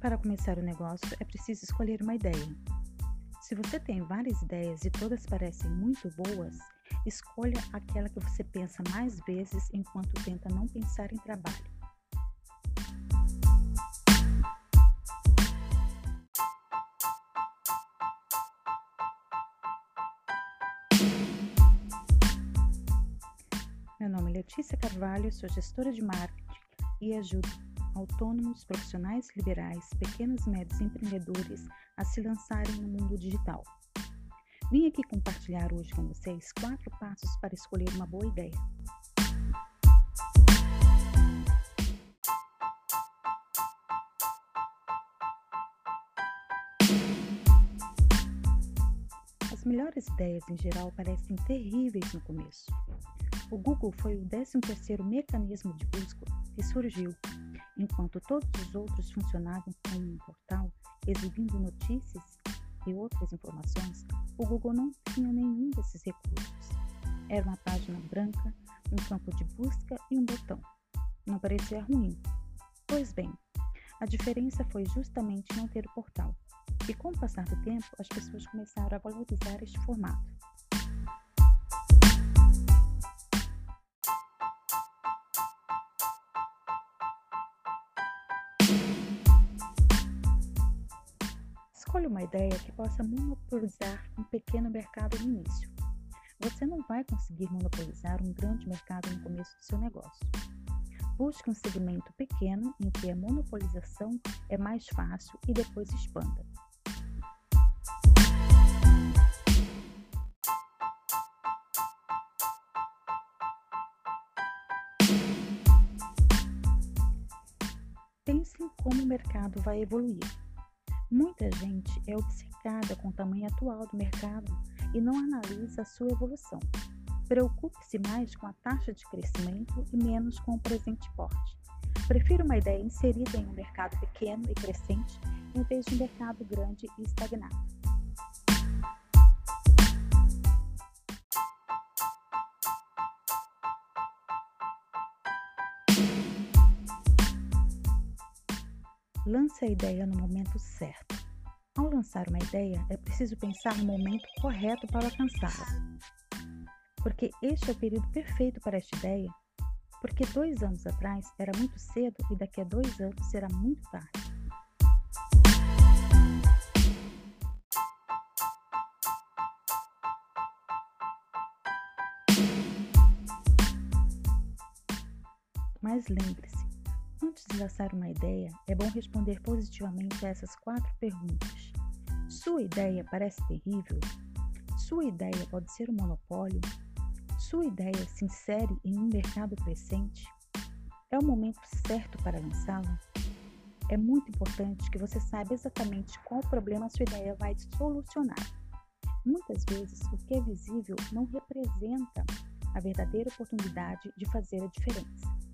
Para começar o negócio, é preciso escolher uma ideia. Se você tem várias ideias e todas parecem muito boas, escolha aquela que você pensa mais vezes enquanto tenta não pensar em trabalho. Meu nome é Letícia Carvalho, sou gestora de marketing e ajudo autônomos, profissionais liberais, pequenos e médios empreendedores a se lançarem no mundo digital. Vim aqui compartilhar hoje com vocês quatro passos para escolher uma boa ideia. As melhores ideias em geral parecem terríveis no começo. O Google foi o 13º mecanismo de busca que surgiu enquanto todos os outros funcionavam como um portal exibindo notícias e outras informações, o Google não tinha nenhum desses recursos. Era uma página branca, um campo de busca e um botão. Não parecia ruim. Pois bem, a diferença foi justamente não ter o portal. E com o passar do tempo, as pessoas começaram a valorizar este formato. Escolha uma ideia que possa monopolizar um pequeno mercado no início. Você não vai conseguir monopolizar um grande mercado no começo do seu negócio. Busque um segmento pequeno em que a monopolização é mais fácil e depois expanda. Pense em como o mercado vai evoluir. Muita gente é obcecada com o tamanho atual do mercado e não analisa a sua evolução. Preocupe-se mais com a taxa de crescimento e menos com o presente porte. Prefira uma ideia inserida em um mercado pequeno e crescente em vez de um mercado grande e estagnado. Lance a ideia no momento certo. Ao lançar uma ideia, é preciso pensar no momento correto para alcançá-la. Porque este é o período perfeito para esta ideia. Porque dois anos atrás era muito cedo e daqui a dois anos será muito tarde. Mas lembre-se, Antes de lançar uma ideia, é bom responder positivamente a essas quatro perguntas. Sua ideia parece terrível? Sua ideia pode ser um monopólio? Sua ideia se insere em um mercado crescente? É o momento certo para lançá-la? É muito importante que você saiba exatamente qual problema sua ideia vai solucionar. Muitas vezes, o que é visível não representa a verdadeira oportunidade de fazer a diferença.